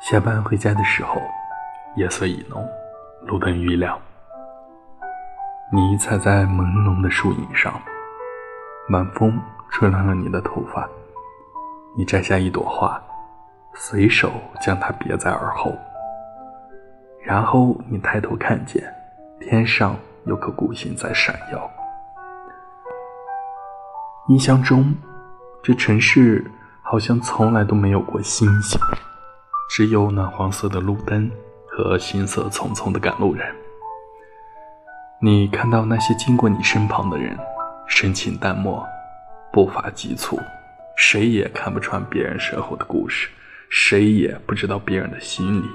下班回家的时候，夜色已浓，路灯愈亮。你踩在朦胧的树影上，晚风吹乱了你的头发。你摘下一朵花，随手将它别在耳后。然后你抬头看见，天上有颗孤星在闪耀。印象中，这城市好像从来都没有过星星。只有暖黄色的路灯和行色匆匆的赶路人。你看到那些经过你身旁的人，神情淡漠，步伐急促，谁也看不穿别人身后的故事，谁也不知道别人的心里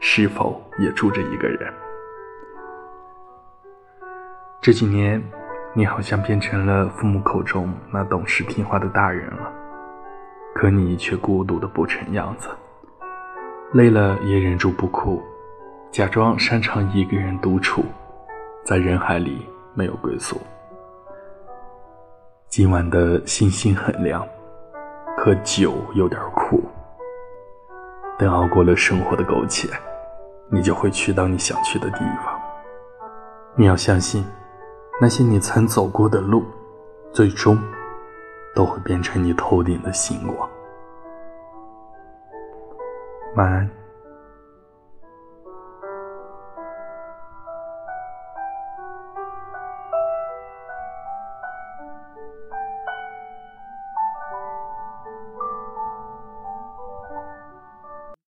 是否也住着一个人。这几年，你好像变成了父母口中那懂事听话的大人了，可你却孤独的不成样子。累了也忍住不哭，假装擅长一个人独处，在人海里没有归宿。今晚的星星很亮，可酒有点苦。等熬过了生活的苟且，你就会去到你想去的地方。你要相信，那些你曾走过的路，最终都会变成你头顶的星光。晚安。